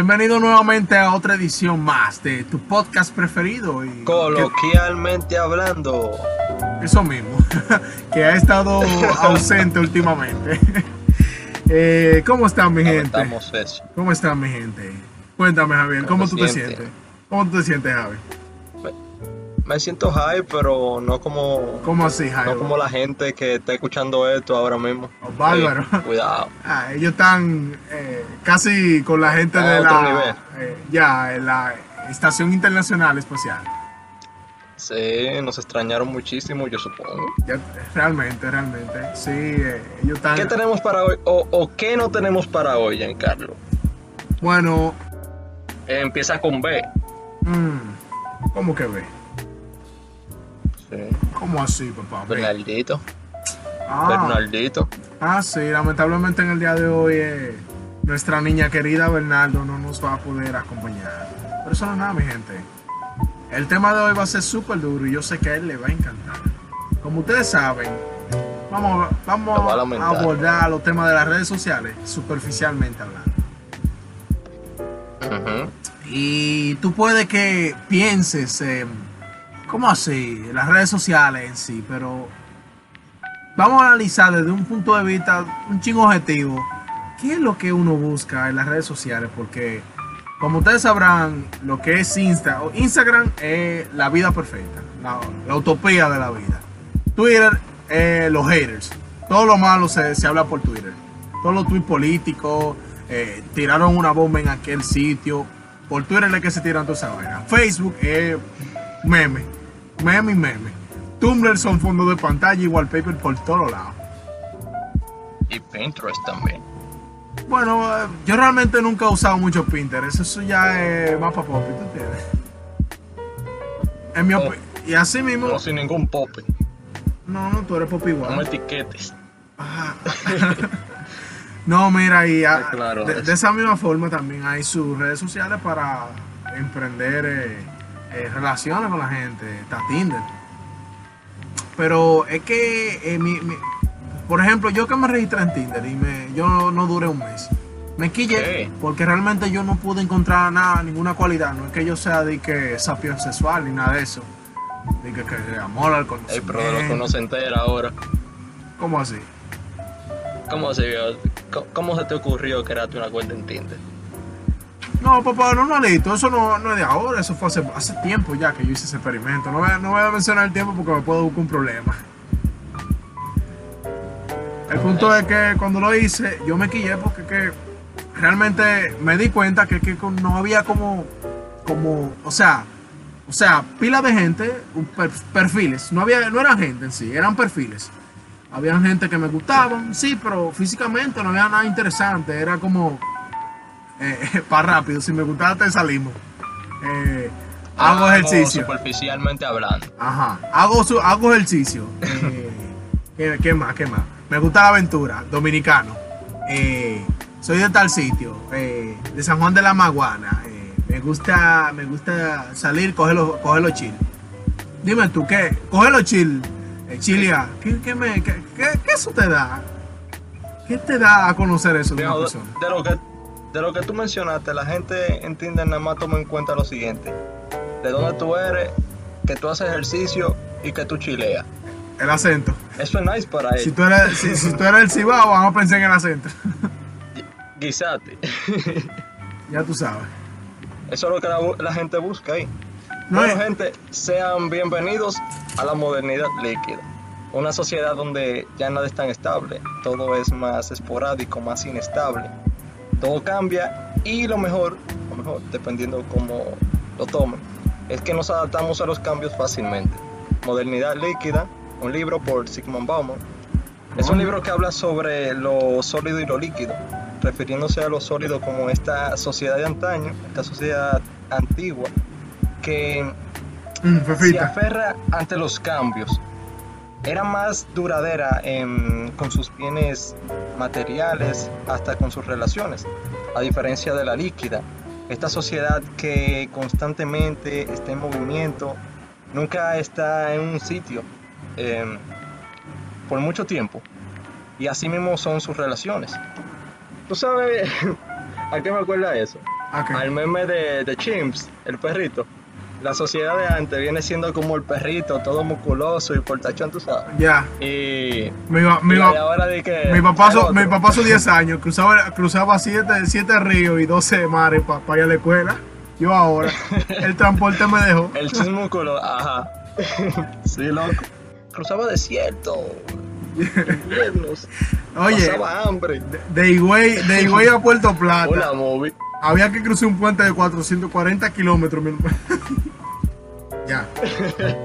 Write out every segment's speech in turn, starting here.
Bienvenido nuevamente a otra edición más de tu podcast preferido. Y Coloquialmente hablando. Eso mismo, que ha estado ausente últimamente. Eh, ¿Cómo están mi gente? Eso. ¿Cómo están mi gente? Cuéntame Javier, ¿cómo, tú te sientes? ¿Cómo tú te sientes Javier? Me, siento high, pero no como... ¿Cómo así high? No como la gente que está escuchando esto ahora mismo. Oh, bárbaro. cuidado. Ah, ellos están eh, casi con la gente de la... Eh, ya, en la Estación Internacional Espacial. Sí, nos extrañaron muchísimo, yo supongo. realmente, realmente. Sí, eh, ellos están... ¿Qué tenemos para hoy o, qué no tenemos para hoy, Giancarlo? Bueno... empieza con B. Mm, ¿Cómo que B? Sí. ¿Cómo así, papá? Bernardito. Ah. Bernardito. Ah, sí, lamentablemente en el día de hoy eh, nuestra niña querida Bernardo no nos va a poder acompañar. Pero eso no es nada, mi gente. El tema de hoy va a ser súper duro y yo sé que a él le va a encantar. Como ustedes saben, vamos, vamos a, abordar los temas de las redes sociales superficialmente hablando. Y tú puedes que pienses, ¿cómo así? Las redes sociales en sí, pero vamos a analizar desde un punto de vista, un chingo objetivo, qué es lo que uno busca en las redes sociales, porque como ustedes sabrán, lo que es Insta, Instagram es la vida perfecta, la, utopía de la vida. Twitter, los haters. Todo lo malo se, habla por Twitter. Todos los tweets políticos, eh, tiraron una bomba en aquel sitio. Por Twitter es que se tiran toda esa vaina. Facebook es meme, meme y meme. Tumblr son fondos de pantalla y wallpaper por todos lados. Y Pinterest también. Bueno, eh, yo realmente nunca he usado mucho Pinterest. Eso ya es más para pop, ¿tú entiendes? En mi oh. Y así mismo. No, sin ningún pop. No, no, tú eres pop igual. No etiquetes. no, mira, y de, esa misma forma también hay sus redes sociales para emprender eh, eh, relaciones con la gente. Está Tinder. Pero es que mi, por ejemplo, yo que me registré en Tinder y me, yo no, duré un mes. Me quillé porque realmente yo no pude encontrar nada, ninguna cualidad. No es que yo sea de que sapio sexual ni nada de eso. De que, que amor al conocimiento. pero de lo que no se entera ahora. ¿Cómo así? ¿Cómo, así? ¿Cómo se te ocurrió crearte una cuenta en Tinder? No, papá, normalito, eso no, no es de ahora, eso fue hace, hace tiempo ya que yo hice ese experimento. No voy, no voy a mencionar el tiempo porque me puedo buscar un problema. El punto es que cuando lo hice, yo me quillé porque que realmente me di cuenta que, que no había como, como, o sea, o sea, pila de gente, perfiles. No había, no eran gente en sí, eran perfiles. Había gente que me gustaban, sí, pero físicamente no había nada interesante. Era como eh, para rápido. Si me gustaba te salimos. Eh, hago ejercicio. Superficialmente hablando. Ajá. Hago, hago ejercicio. Eh, ¿qué, más? ¿Qué más? Me gusta la aventura, dominicano. Eh, soy de tal sitio, eh, de San Juan de la Maguana. Me gusta, me gusta salir, cogerlo, cogerlo chill. Dime tú, ¿qué? Cogerlo chill, chilia. ¿Qué, qué, me, qué, eso te da? ¿Qué te da a conocer eso de, una persona? De lo, que, de lo que tú mencionaste, la gente entiende nada más toma en cuenta lo siguiente. De dónde tú eres, que tú haces ejercicio y que tú chileas el acento. Eso es nice para él. Si tú eres, si, tú eres el cibao, vamos a pensar en el acento. Guisate. ya tú sabes. Eso es lo que la, gente busca ahí. bueno, gente, sean bienvenidos a la modernidad líquida. Una sociedad donde ya nada es tan estable, todo es más esporádico, más inestable. Todo cambia y lo mejor, lo mejor, dependiendo cómo lo tomen, es que nos adaptamos a los cambios fácilmente. Modernidad líquida un libro por Sigmund Bauman. Es un libro que habla sobre lo sólido y lo líquido, refiriéndose a lo sólido como esta sociedad de antaño, esta sociedad antigua, que mm, se aferra ante los cambios. Era más duradera con sus bienes materiales, hasta con sus relaciones, a diferencia de la líquida. Esta sociedad que constantemente está en movimiento, nunca está en un sitio, Em, por mucho tiempo. Y así mismo son sus relaciones. ¿Tú sabes a qué me acuerda eso? al meme de, de Chimps, el perrito. La sociedad de antes viene siendo como el perrito, todo musculoso y portachón, tú sabes. Ya. Y, Mi, pa- mi, y pa- ahora de que. mi papá, el so- otro. mi papá son 10 años, cruzaba, cruzaba 7 siete ríos y 12 mares para ir a la escuela. Yo ahora, el transporte me dejó. El chismúsculo, ajá. sí, loco. Cruzaba desierto. inviernos, Oye, Pasaba hambre. de, de Higüey, de Higüey a Puerto Plata, Hola, movie. Había que cruzar un puente de 440 kilómetros. mi hermano. ya,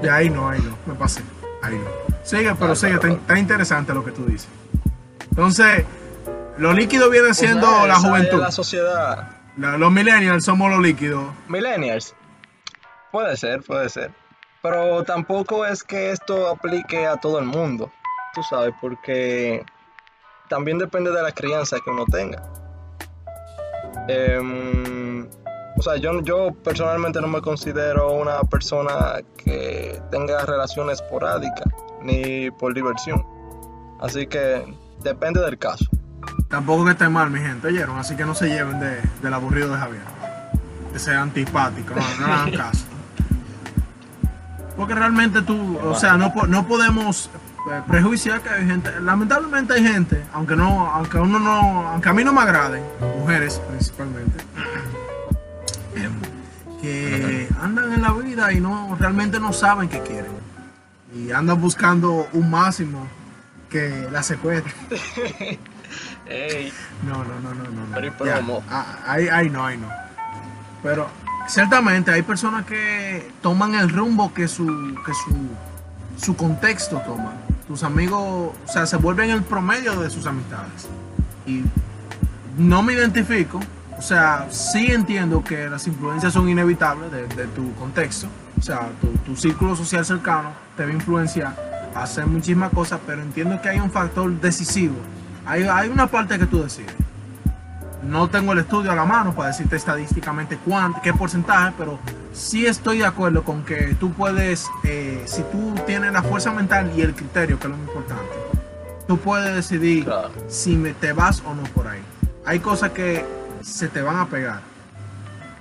ya ahí no, ahí no, me pasé. Ahí no. Sigue, pero sigue, está, está interesante lo que tú dices. Entonces, lo líquido viene siendo la juventud. La sociedad. La- los millennials somos los líquidos. Millennials. Puede ser, puede ser. Pero tampoco es que esto aplique a todo el mundo. Tú sabes, porque también depende de la crianza que uno tenga. Em, o sea, yo, yo personalmente no me considero una persona que tenga relaciones esporádicas ni por diversión. Así que depende del caso. Tampoco que esté mal, mi gente, oyeron. Así que no se lleven de, del aburrido de Javier. Ese antipático, no, no hagan caso. Porque realmente tú, o sea, no, no podemos eh, prejuiciar que hay gente, lamentablemente hay gente, aunque no, aunque uno no, aunque a mí no me agraden, mujeres principalmente, em, que andan en la vida y no realmente no saben qué quieren. Y andan buscando un máximo que la secuestre. Ey, No, no, no, no, no. no. Pero ah, ahí, ahí no, ahí no. Pero ciertamente hay personas que toman el rumbo que su, que su, su contexto toma. Tus amigos, o sea, se vuelven el promedio de sus amistades. Y no me identifico, o sea, sí entiendo que las influencias son inevitables de, tu contexto. O sea, tu, tu círculo social cercano te va a influenciar a hacer muchísimas cosas, pero entiendo que hay un factor decisivo. Hay, hay una parte que tú decides. No tengo el estudio a la mano para decirte estadísticamente cuánto, qué porcentaje, pero sí estoy de acuerdo con que tú puedes, eh, si tú tienes la fuerza mental y el criterio, que es lo más importante, tú puedes decidir Claro. si me, te vas o no por ahí. Hay cosas que se te van a pegar,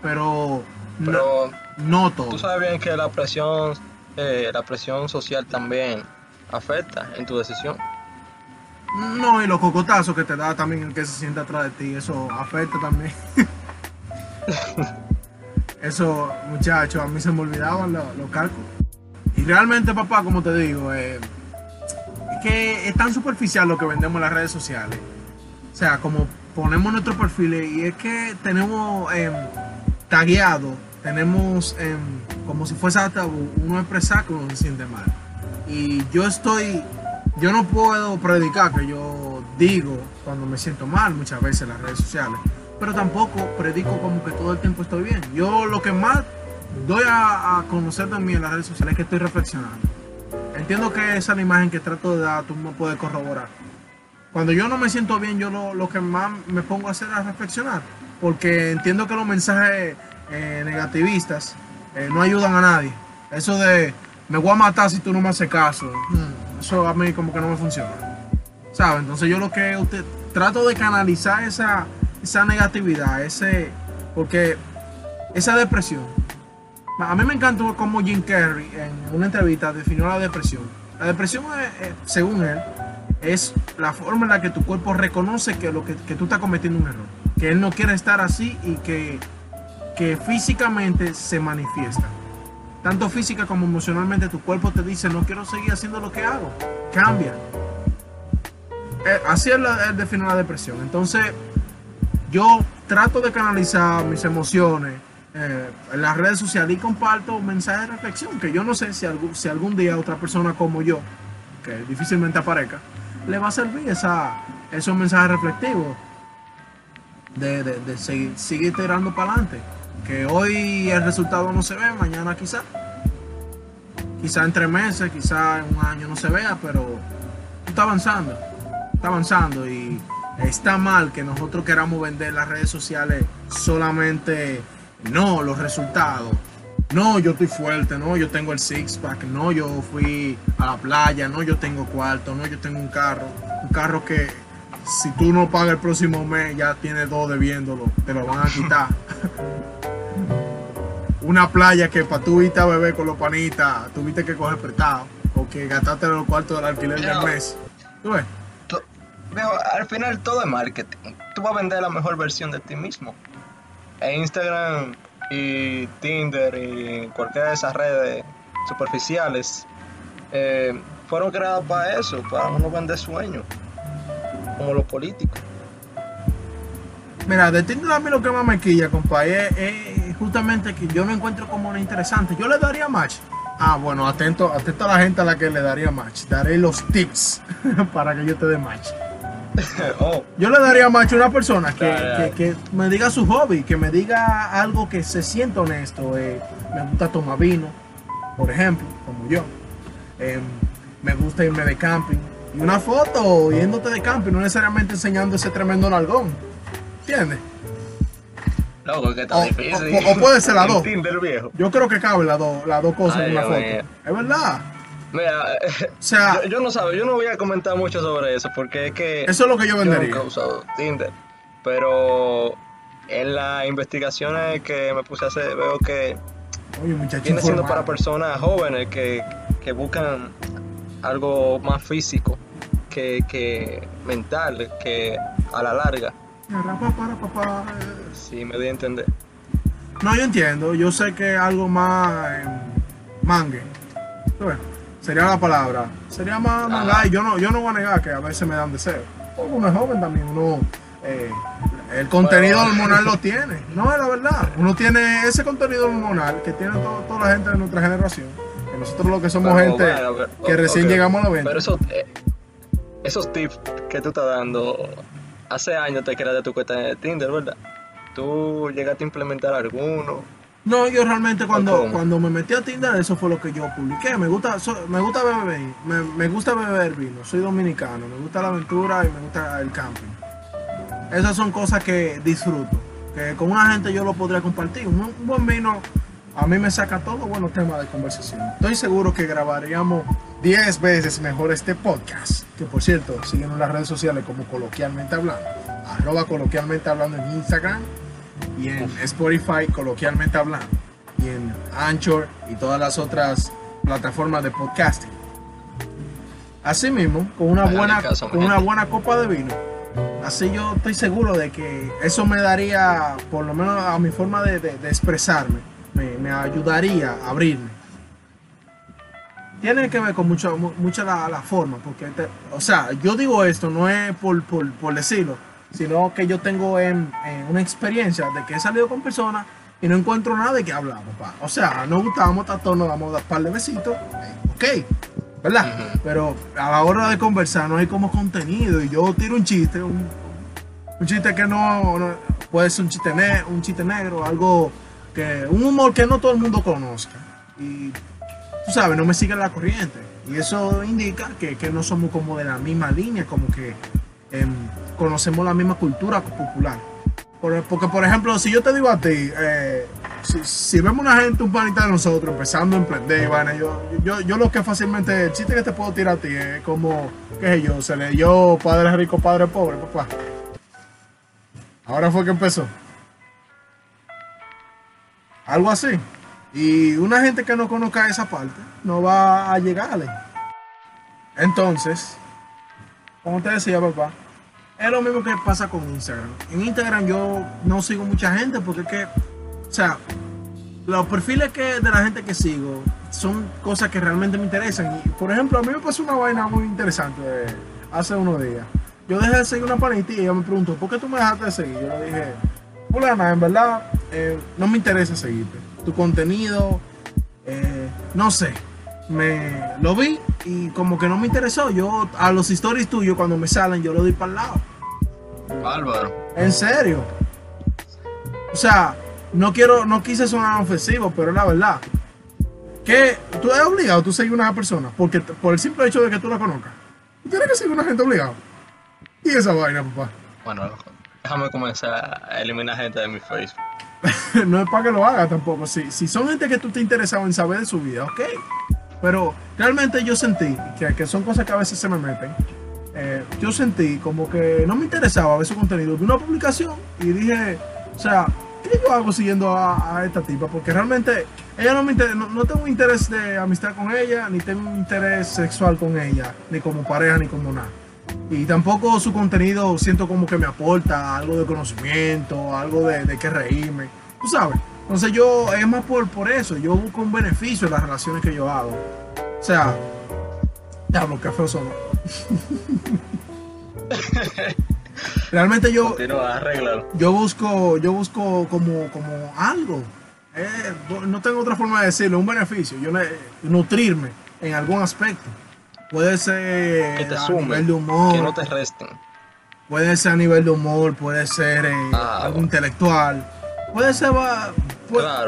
pero, no, no todo. Tú sabes bien que la presión, eh, la presión social también afecta en tu decisión. No, y los cocotazos que te da también el que se sienta atrás de ti, eso afecta también. eso, muchachos, a mí se me olvidaban los, los cálculos. Y realmente, papá, como te digo, eh, es que es tan superficial lo que vendemos en las redes sociales. O sea, como ponemos nuestros perfiles y es que tenemos eh, tagueado, tenemos em, como si fuese hasta uno expresar que uno se siente mal. Y yo estoy, yo no puedo predicar que yo digo cuando me siento mal muchas veces en las redes sociales, pero tampoco predico como que todo el tiempo estoy bien. Yo lo que más doy a, a conocer mí en las redes sociales es que estoy reflexionando. Entiendo que esa es la imagen que trato de dar, tú me puedes corroborar. Cuando yo no me siento bien, yo lo, lo que más me pongo a hacer es reflexionar, porque entiendo que los mensajes eh, negativistas eh, no ayudan a nadie. Eso de me voy a matar si tú no me haces caso, mm, eso a mí como que no me funciona. ¿Sabes? Entonces yo lo que trato de canalizar esa, esa negatividad, ese, porque esa depresión. A mí me encantó cómo Jim Carrey en una entrevista definió la depresión. La depresión, es, eh, según él, es la forma en la que tu cuerpo reconoce que, lo que, que tú estás cometiendo un error. Que él no quiere estar así y que, que físicamente se manifiesta. Tanto física como emocionalmente tu cuerpo te dice no quiero seguir haciendo lo que hago. Cambia. Eh, así es la, él define la depresión. Entonces yo trato de canalizar mis emociones eh, en las redes sociales y comparto mensajes de reflexión que yo no sé si algún, si algún día otra persona como yo, que difícilmente aparezca, le va a servir esa, esos mensajes reflectivos de, de, de seguir, seguir tirando para adelante. Que hoy el resultado no se ve, mañana quizá. Quizá en tres meses, quizá en un año no se vea, pero está avanzando. Está avanzando y está mal que nosotros queramos vender las redes sociales solamente, no, los resultados. No, yo estoy fuerte, no, yo tengo el six pack, no, yo fui a la playa, no, yo tengo cuarto, no, yo tengo un carro, un carro que si tú no pagas el próximo mes ya tienes dos debiéndolo, te lo van a quitar. una playa que para tú irte a beber con los panitas, tuviste que coger prestado o que gastaste los cuartos del alquiler del mes. ¿Tú ves? al final todo es marketing. Tú vas a vender la mejor versión de ti mismo. E Instagram y Tinder y cualquiera de esas redes superficiales eh, fueron creadas para eso, para uno vender sueños, como los políticos. Mira, de Tinder a mí lo que más me quilla, compa, es, justamente que yo no encuentro como una interesante. Yo le daría match. Ah, bueno, atento, atento a la gente a la que le daría match. Daré los tips para que yo te dé match. Oh. Yo le daría match a una persona que, me diga su hobby, que me diga algo que se sienta honesto. Eh, me gusta tomar vino, por ejemplo, como yo. Em, me gusta irme de camping. Y una foto yéndote de camping, no necesariamente enseñando ese tremendo nalgón. ¿Entiendes? Loco, que está difícil. O, puede ser las dos. Yo creo que cabe las dos, las dos cosas en una foto. Es verdad. Mira, o sea, yo, no sabe, yo no voy a comentar mucho sobre eso porque es que eso es lo que yo vendería. Yo nunca he usado Tinder, pero en las investigaciones que me puse a hacer veo que Oye, viene siendo para personas jóvenes que, que buscan algo más físico que, que mental, que a la larga. Sí, me di a entender. No, yo entiendo. Yo sé que algo más eh, mangue. Sería la palabra. Sería más manga. Y yo no, yo no voy a negar que a veces me dan deseo. Uno es joven también. Uno, eh, el contenido hormonal lo tiene. No, es la verdad. Uno tiene ese contenido hormonal que tiene toda la gente de nuestra generación. Que nosotros lo que somos gente que recién llegamos a la venta. Pero eso, eh, esos tips que tú estás dando hace años te creaste tu cuenta de Tinder, ¿verdad? ¿Tú llegaste a implementar alguno? No, yo realmente cuando, cuando me metí a Tinder eso fue lo que yo publiqué. Me gusta, me gusta beber, me, me, gusta beber vino, soy dominicano, me gusta la aventura y me gusta el camping. Esas son cosas que disfruto, que con una gente yo lo podría compartir. Un, buen vino a mí me saca todo buenos temas de conversación. Estoy seguro que grabaríamos 10 veces mejor este podcast. Que por cierto, siguen en las redes sociales como coloquialmente hablando. Arroba coloquialmente hablando en Instagram y en Spotify coloquialmente hablando y en Anchor y todas las otras plataformas de podcasting. Asimismo, con una buena, con una buena copa de vino, así yo estoy seguro de que eso me daría, por lo menos a mi forma de, expresarme, me, ayudaría a abrirme. Tiene que ver con mucho, mucha la, forma, porque, o sea, yo digo esto, no es por, por, por decirlo, sino que yo tengo en, una experiencia de que he salido con personas y no encuentro nada de que hablar, papá. O sea, nos gustamos, tanto nos damos un par de besitos, ok, ¿verdad? Pero a la hora de conversar no hay como contenido y yo tiro un chiste, un, chiste que no, puede ser un chiste, un chiste negro, algo que, un humor que no todo el mundo conozca. Y tú sabes, no me sigue la corriente. Y eso indica que, que no somos como de la misma línea, como que Em, conocemos la misma cultura popular. porque, por ejemplo, si yo te digo a ti, eh, si, vemos una gente, un panita de nosotros, empezando a emprender, yo, yo, yo lo que fácilmente, el chiste que te puedo tirar a ti es como, qué sé yo, se le dio padre rico, padre pobre, papá. Ahora fue que empezó. Algo así. Y una gente que no conozca esa parte no va a llegarle. Entonces, como te decía, papá, es lo mismo que pasa con Instagram. En Instagram yo no sigo mucha gente porque es que, o sea, los perfiles que de la gente que sigo son cosas que realmente me interesan. Por ejemplo, a mí me pasó una vaina muy interesante hace unos días. Yo dejé de seguir una panita y ella me preguntó, ¿por qué tú me dejaste de seguir? Yo le dije, fulana, en verdad, eh, no me interesa seguirte. Tu contenido, eh, no sé, me lo vi y como que no me interesó. Yo a los stories tuyos cuando me salen yo lo doy para el lado. Bárbaro. En serio. O sea, no quiero, no quise sonar ofensivo, pero la verdad. Que tú eres obligado tú seguir una persona porque por el simple hecho de que tú la conozcas. Tú tienes que seguir una gente obligado. Y esa vaina, papá. Bueno, déjame comenzar a eliminar gente de mi Facebook. no es para que lo haga tampoco. Si, si son gente que tú te interesado en saber de su vida, ok. Pero realmente yo sentí que, que son cosas que a veces se me meten. Eh, yo sentí como que no me interesaba ver su contenido de una publicación y dije, o sea, ¿qué yo hago siguiendo a, esta tipa? Porque realmente ella no me no, no, tengo interés de amistad con ella, ni tengo interés sexual con ella, ni como pareja, ni como nada. Y tampoco su contenido siento como que me aporta algo de conocimiento, algo de, de que reírme. Tú sabes. Entonces yo, es más por, por eso, yo busco un beneficio en las relaciones que yo hago. O sea, diablo, qué feo son. Realmente yo, yo busco, yo busco como, como algo. Eh, no tengo otra forma de decirlo, un beneficio. Yo nutrirme en algún aspecto. Puede ser a nivel de humor. Que no te resten. Puede ser a nivel de humor, puede ser eh, ah, algo intelectual. Puede ser,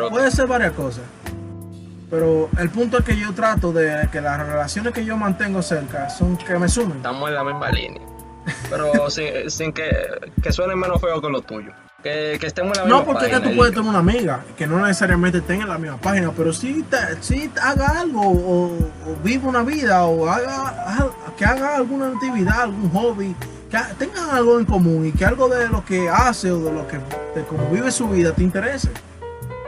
puede, ser varias cosas. Pero el punto es que yo trato de que las relaciones que yo mantengo cerca son que me sumen. Estamos en la misma línea. Pero sin, que, que suene menos feo que lo tuyo. Que, estemos en la misma No, porque es que tú puedes tener una amiga que no necesariamente tenga la misma página, pero sí, si haga algo o, viva una vida o haga, que haga alguna actividad, algún hobby, que tengan algo en común y que algo de lo que hace o de lo que de cómo vive su vida te interese.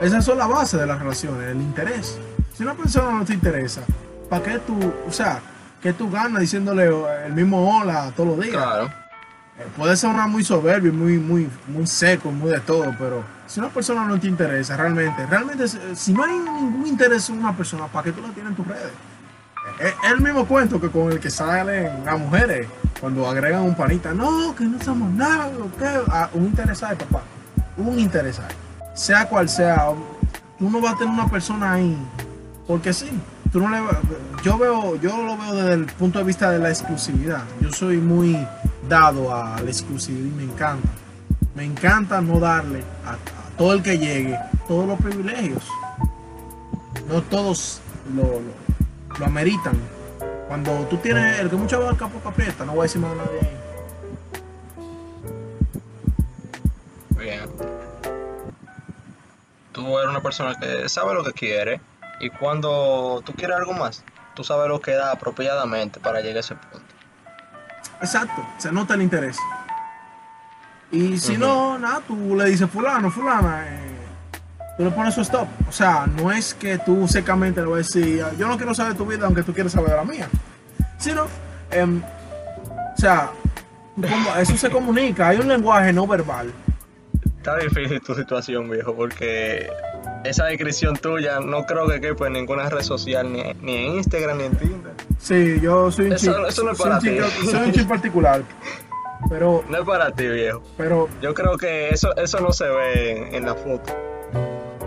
Esas son las bases de las relaciones, el interés. Si una persona no te interesa, ¿para qué tú, o sea, qué tú ganas diciéndole el mismo hola todos los días? Claro. Eh, puede ser una muy soberbio, muy, muy, muy seco, muy de todo, pero si una persona no te interesa realmente, realmente, si no hay ningún interés en una persona, ¿para qué tú la tienes en tus redes? Es el mismo cuento que con el que salen las mujeres cuando agregan un panita. No, que no somos nada, ah, un interesado, papá. Un interesado. Sea cual sea, tú no vas a tener una persona ahí. Porque sí, tú no le, yo veo, yo lo veo desde el punto de vista de la exclusividad. Yo soy muy dado a la exclusividad y me encanta. Me encanta no darle a, todo el que llegue todos los privilegios. No todos lo lo ameritan. Cuando tú tienes el que mucho abarca poco aprieta, no voy a decir más a nadie ahí. Bien. Tú eres una persona que sabe lo que quiere y cuando tú quieres algo más, tú sabes lo que da apropiadamente para llegar a ese punto. Exacto, se nota el interés. Y si no, nada, tú le dices fulano, fulana, eh, tú le pones su stop. O sea, no es que tú secamente le vas a decir, yo no quiero saber tu vida aunque tú quieres saber de la mía. Sino, em, o sea, eso se comunica, hay un lenguaje no verbal. Está difícil tu situación, viejo, porque esa descripción tuya no creo que quepa en ninguna red social, ni, en Instagram ni en Tinder. Sí, yo soy un chico. Eso no es para ti. soy un chico particular. Pero, no es para ti, viejo. Pero yo creo que eso, eso no se ve en la foto.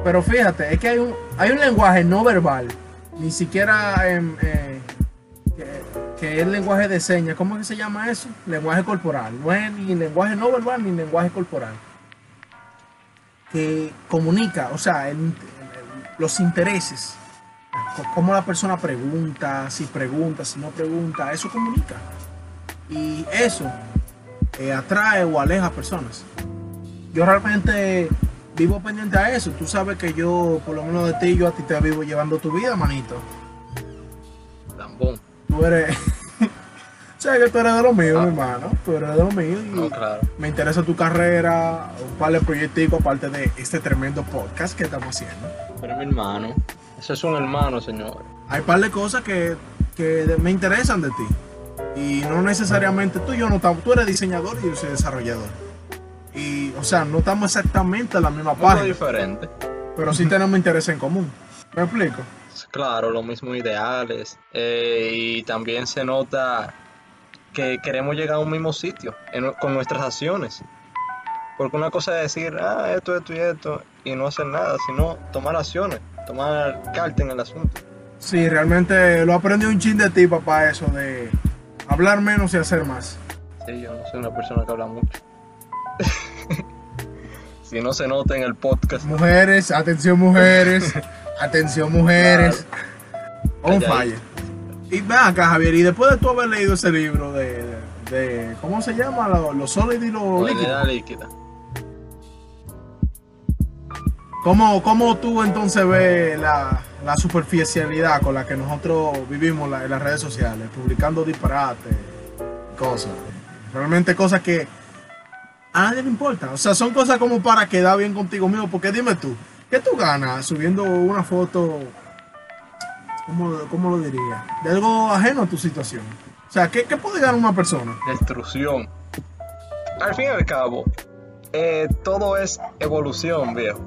Pero fíjate, es que hay un, hay un lenguaje no verbal, ni siquiera em, eh, que, es lenguaje de señas. ¿Cómo es que se llama eso? Lenguaje corporal. No es ni lenguaje no verbal ni lenguaje corporal. Que comunica, o sea, los intereses. Cómo la persona pregunta, si pregunta, si no pregunta, eso comunica. Y eso eh, atrae o aleja a personas. Yo realmente vivo pendiente a eso. Tú sabes que yo, por lo menos de ti, yo a ti te vivo llevando tu vida, manito. Lambón. Tú eres. sabes que tú eres de lo mío, mi hermano. Tú eres de lo mío. no, claro. Me interesa tu carrera, un par de proyectos aparte de este tremendo podcast que estamos haciendo. Pero mi hermano. Eso es un hermano, señor. Hay un par de cosas que, que me interesan de ti. Y no necesariamente tú y yo no estamos. Tú eres diseñador y yo soy desarrollador. Y, o sea, no estamos exactamente en la misma página. diferente. Pero sí tenemos interés en común. ¿Me explico? Claro, los mismos ideales. Eh, y también se nota que queremos llegar a un mismo sitio con nuestras acciones. Porque una cosa es decir, ah, esto, esto y esto, y no hacer nada, sino tomar acciones, tomar carta en el asunto. Sí, realmente lo aprendí un chin de ti, papá, eso de hablar menos y hacer más. Sí, yo no soy una persona que habla mucho. si no se nota en el podcast. Mujeres, atención mujeres, atención mujeres. On fire. Y ven acá, Javier, y después de tú haber leído ese libro de, de, ¿cómo se llama? Lo, lo sólido y lo líquido. líquida. ¿Cómo, ¿Cómo, tú entonces ves la, la, superficialidad con la que nosotros vivimos en las redes sociales, publicando disparates, cosas? Realmente cosas que a nadie le importa. O sea, son cosas como para quedar bien contigo mismo. Porque dime tú, ¿qué tú ganas subiendo una foto, ¿cómo, cómo lo diría? De algo ajeno a tu situación. O sea, ¿qué, qué puede ganar una persona? Destrucción. Al fin y al cabo, eh, todo es evolución, viejo.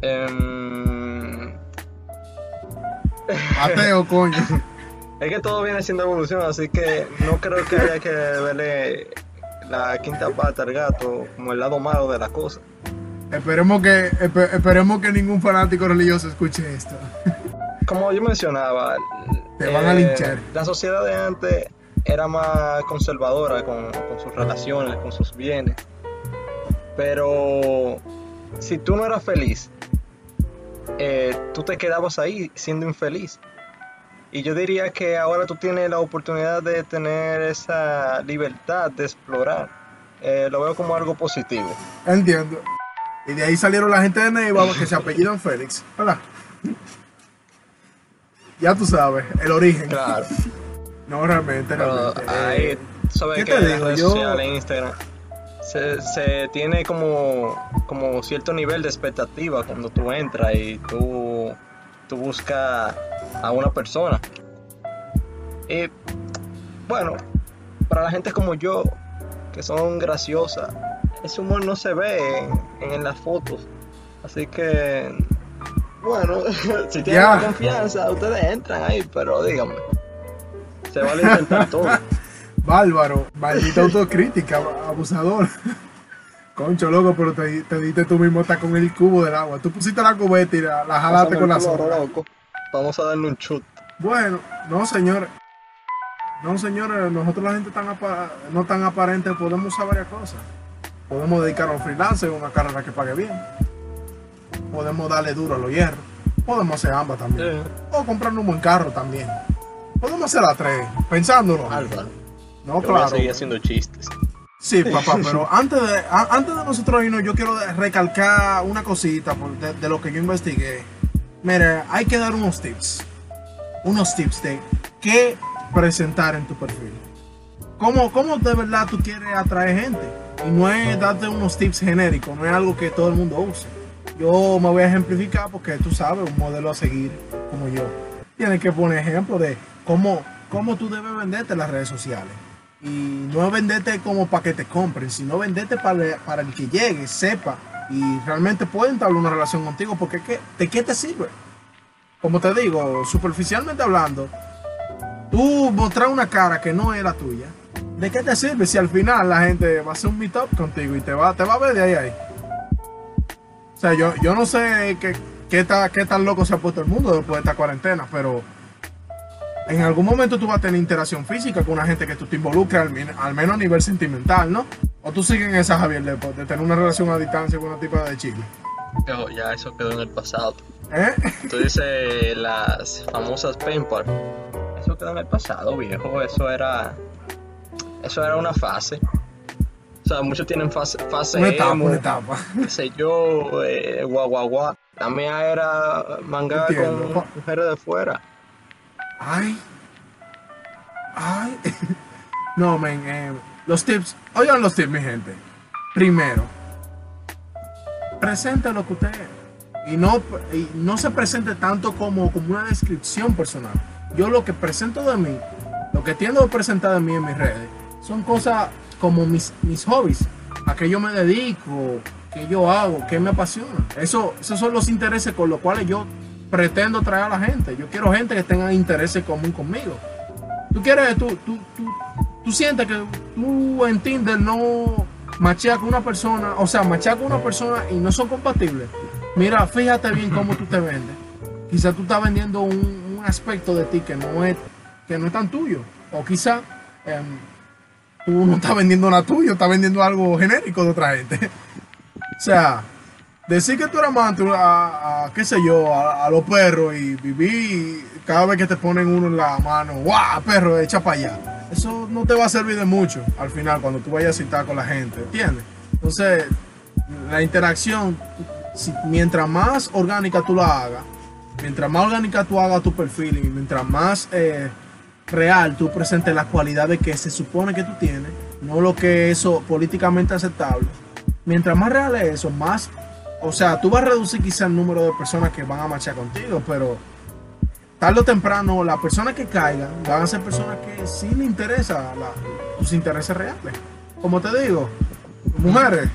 Ateo, coño. Es que todo viene siendo evolución, así que no creo que haya que verle la quinta pata al gato como el lado malo de la cosa. Esperemos que, espe- esperemos que ningún fanático religioso escuche esto. Como yo mencionaba, Te van a linchar. La sociedad de antes era más conservadora con, con sus relaciones, con sus bienes. Pero si tú no eras feliz, eh, tú te quedabas ahí siendo infeliz. Y yo diría que ahora tú tienes la oportunidad de tener esa libertad de explorar. Eh, lo veo como algo positivo. Entiendo. Y de ahí salieron la gente de Neiva que se apellidan Félix. ¿Verdad? Ya tú sabes, el origen. Claro. No, realmente, Pero realmente. ahí, sabes ¿qué que te en las digo? redes Yo- Instagram, se, se tiene como, como cierto nivel de expectativa cuando tú entras y tú, tú buscas a una persona. Y bueno, para la gente como yo, que son graciosas, ese humor no se ve en, en las fotos. Así que, bueno, si tienen confianza, ustedes entran ahí, pero díganme. Se vale intentar todo. Bárbaro, maldita autocrítica, abusador. Concho, loco, pero te, te diste tú mismo hasta con el cubo del agua. Tú pusiste la cubeta y la, la jalaste con la loco. Vamos a darle un chut. Bueno, no, señores. No, señores, nosotros la gente tan no tan aparente podemos usar varias cosas. Podemos dedicar a un freelancer, una carrera que pague bien. Podemos darle duro a los hierros. Podemos hacer ambas también. Eh, O comprarnos un buen carro también. Podemos hacer las tres, pensándolo. Álvaro, No, yo voy a claro. seguir haciendo chistes. Sí, papá, pero antes de, a- antes de nosotros irnos, yo quiero recalcar una cosita de, de lo que yo investigué. Mira, hay que dar unos tips. Unos tips de qué presentar en tu perfil. ¿Cómo, cómo de verdad tú quieres atraer gente? Y no es darte unos tips genéricos, no es algo que todo el mundo use. Yo me voy a ejemplificar porque tú sabes, un modelo a seguir como yo. Tienes que poner ejemplo de cómo, cómo tú debes venderte en las redes sociales. Y no venderte como para que te compren, sino venderte para, para el que llegue, sepa y realmente pueda entablar una relación contigo. Porque ¿qué- ¿de qué te sirve? Como te digo, superficialmente hablando, tú mostrar una cara que no es la tuya. ¿De qué te sirve si al final la gente va a hacer un meetup contigo y te va, te va a ver de ahí a ahí? O sea, yo, yo no sé qué, qué, qué tan loco se ha puesto el mundo después de esta cuarentena, pero en algún momento tú vas a tener interacción física con una gente que tú te involucres, al, menos a nivel sentimental, ¿no? O tú sigues en esa, Javier, de, de tener una relación a distancia con una tipa de Chile. Yo, ya eso quedó en el pasado. ¿Eh? Tú dices las famosas pal. Eso quedó en el pasado, viejo. Eso era. Eso era una fase. O sea, muchos tienen fase, fase Una etapa, emo, una etapa. qué sé yo, eh, guau, guau, guau. La mía era manga Entiendo. con mujeres de fuera. Ay. Ay. No, men. eh, los tips. Oigan los tips, mi gente. Primero, presente lo que usted es. Y no, y no se presente tanto como, como una descripción personal. Yo lo que presento de mí, lo que tiendo a presentar de mí en mis redes, son cosas como mis, mis hobbies, a que yo me dedico, que yo hago, que me apasiona. Eso, esos son los intereses con los cuales yo pretendo traer a la gente. Yo quiero gente que tenga intereses común conmigo. Tú quieres, tú, tú, tú, tú sientes que tú en Tinder no macheas con una persona, o sea, macheas con una persona y no son compatibles. Mira, fíjate bien cómo tú te vendes. Quizá tú estás vendiendo un, un aspecto de ti que no es, que no es tan tuyo. O quizá em, tú no estás vendiendo nada tuyo, estás vendiendo algo genérico de otra gente. o sea, decir que tú eres amante a, qué sé yo, a, los perros y vivir cada vez que te ponen uno en la mano, ¡guau! Perro, echa para allá. Eso no te va a servir de mucho al final cuando tú vayas a citar con la gente, ¿entiendes? Entonces, la interacción, mientras más orgánica tú la hagas, mientras más orgánica tú hagas tu perfil y mientras más eh, real tú presentes las cualidades que se supone que tú tienes, no lo que es eso políticamente aceptable. Mientras más real es eso, más, o sea, tú vas a reducir quizá el número de personas que van a marchar contigo, pero tarde o temprano las personas que caigan van a ser personas que sí le interesa tus intereses reales. Como te digo, mujeres,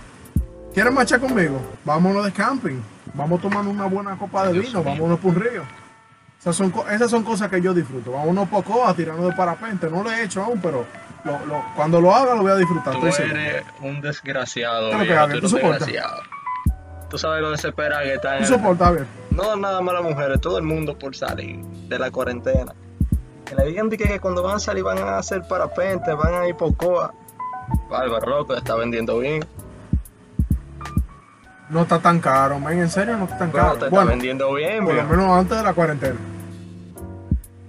¿quieren marchar conmigo? Vámonos de camping, vamos tomando una buena copa de vino, vámonos por un río. Esas son, esas son cosas que yo disfruto. Vámonos poco a tirarnos de parapente. No lo he hecho aún, pero cuando lo haga lo voy a disfrutar. Tú eres un desgraciado. ¿Qué tú, desgraciado. Tú sabes lo desesperado que está soportas bien. No nada más las mujeres, todo el mundo por salir de la cuarentena. Que le digan que, que cuando van a salir van a hacer parapente, van a ir pocoa. Bárbaro loco, está vendiendo bien. No está tan caro, man. En serio, no está tan caro. Te está vendiendo bien, Por lo menos antes de la cuarentena.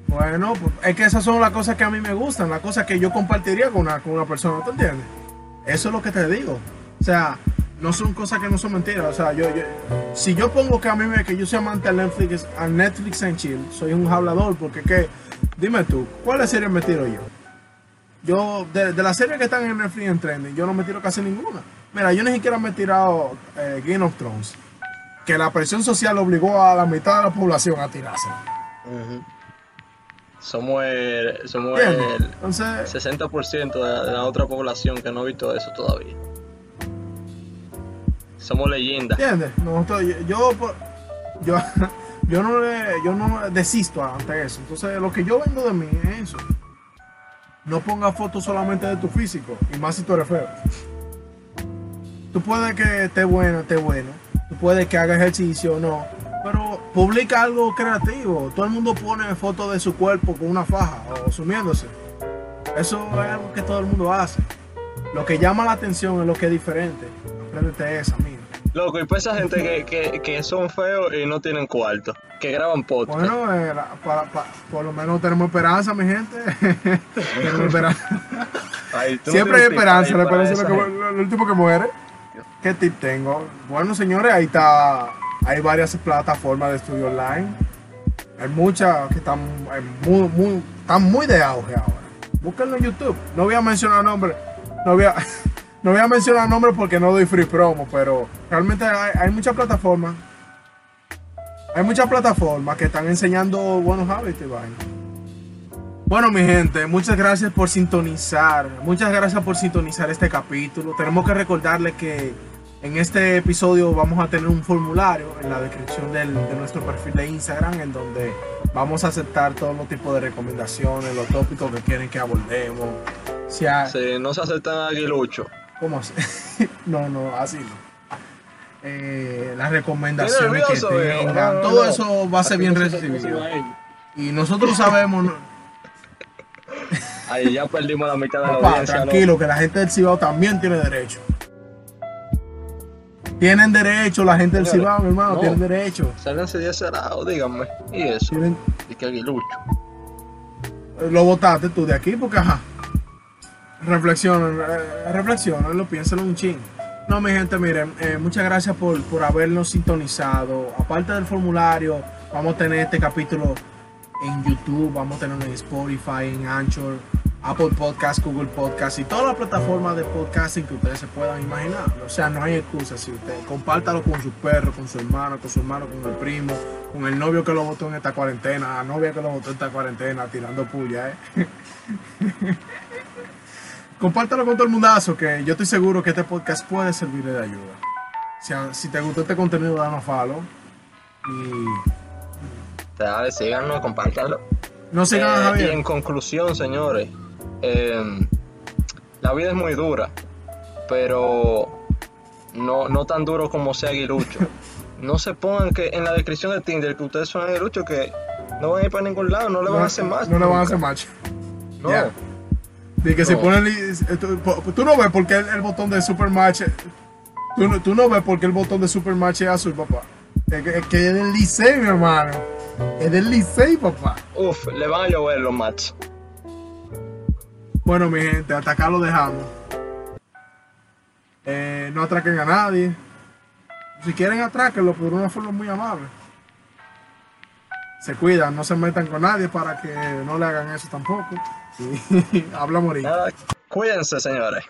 Bueno, pues, es que esas son las cosas que a mí me gustan, las cosas que yo compartiría con una, con una persona, ¿te entiendes? Eso es lo que te digo. O sea, no son cosas que no son mentiras. O sea, yo, si yo pongo que a mí me, que yo soy amante al Netflix, al Netflix en chill, soy un hablador, porque que, dime tú, ¿cuáles series me tiro yo? Yo, de, las series que están en Netflix en trending, yo no me tiro casi ninguna. Mira, yo ni siquiera me he tirado eh, Game of Thrones, que la presión social obligó a la mitad de la población a tirarse. Somos el, somos el 60% de la otra población que no ha visto eso todavía. Somos leyendas. ¿Entiendes? yo, yo, yo, no, yo no desisto ante eso. Entonces, lo que yo vendo de mí es eso. No pongas fotos solamente de tu físico, y más si tú eres feo. Tú puedes que esté bueno, esté bueno. Tú puedes que haga ejercicio o no pero publica algo creativo. Todo el mundo pone fotos de su cuerpo con una faja o sumiéndose. Eso es algo que todo el mundo hace. Lo que llama la atención es lo que es diferente. Apréndete esa, amigo. Loco, y pues esa gente que, que, que, son feos y no tienen cuarto, que graban podcast. Bueno, eh, para, por lo menos tenemos esperanza, mi gente. tenemos esperanza. Siempre hay esperanza, la esperanza es lo, último que muere. ¿Qué tip tengo? Bueno, señores, ahí está hay varias plataformas de estudio online. Hay muchas que están muy, muy, están muy de auge ahora. Búsquenlo en YouTube. No voy a mencionar nombres. No voy a, no voy a mencionar nombres porque no doy free promo, pero realmente hay, muchas plataformas. Hay muchas plataformas que están enseñando buenos hábitos y Bueno, mi gente, muchas gracias por sintonizar. Muchas gracias por sintonizar este capítulo. Tenemos que recordarle que en este episodio vamos a tener un formulario en la descripción de nuestro perfil de Instagram en donde vamos a aceptar todo tipo de recomendaciones, los tópicos que quieren que abordemos. Si no se aceptan aguilucho. ¿Cómo así? no, no, así no. Eh, las recomendaciones que tengan, todo eso va a ser bien recibido. Y nosotros sabemos... Ahí ya perdimos la mitad de la audiencia. Tranquilo, que la gente del Cibao también tiene derecho. Tienen derecho, la gente del Cibao, mi hermano, tienen derecho. Sálganse de ese lado, díganme. ¿Y eso? ¿Y qué aguilucho? Lo votaste tú de aquí porque, ajá. Reflexionen, eh, reflexionen, lo piensen un ching. No, mi gente, miren, eh, muchas gracias por, por habernos sintonizado. Aparte del formulario, vamos a tener este capítulo en YouTube, vamos a tenerlo en Spotify, en Anchor Apple Podcast, Google Podcast y todas las plataformas de podcasting que ustedes se puedan imaginar. O sea, no hay excusa. Si usted compártalo con su perro, con su hermano, con su hermano, con el primo, con el novio que lo votó en esta cuarentena, la novia que lo votó en esta cuarentena, tirando puya, ¿eh? compártalo con todo el mundazo, que yo estoy seguro que este podcast puede servirle de ayuda. Si, si te gustó este contenido, danos follow. Y. Dale, síganos, compártanlo. No sigan eh, Y en conclusión, señores Em, la vida es muy dura, pero no, no tan duro como sea aguilucho. No se pongan que en la descripción de Tinder que ustedes son aguiluchos que no van a ir para ningún lado, no le van a hacer match. No le van a hacer match. No. De que se ponen. Tú, no ves por qué el, botón de super match. Tú, tú, no ves por qué el botón de super match es azul, papá. Es que, es, que es del liceo, mi hermano. Es del liceo, papá. Uf, le van a llover los match. Bueno, mi gente, hasta acá lo dejamos. Eh, no atraquen a nadie. Si quieren, atráquenlo, pero de una forma muy amable. Se cuidan, no se metan con nadie para que no le hagan eso tampoco. Y habla morir. Cuídense, señores.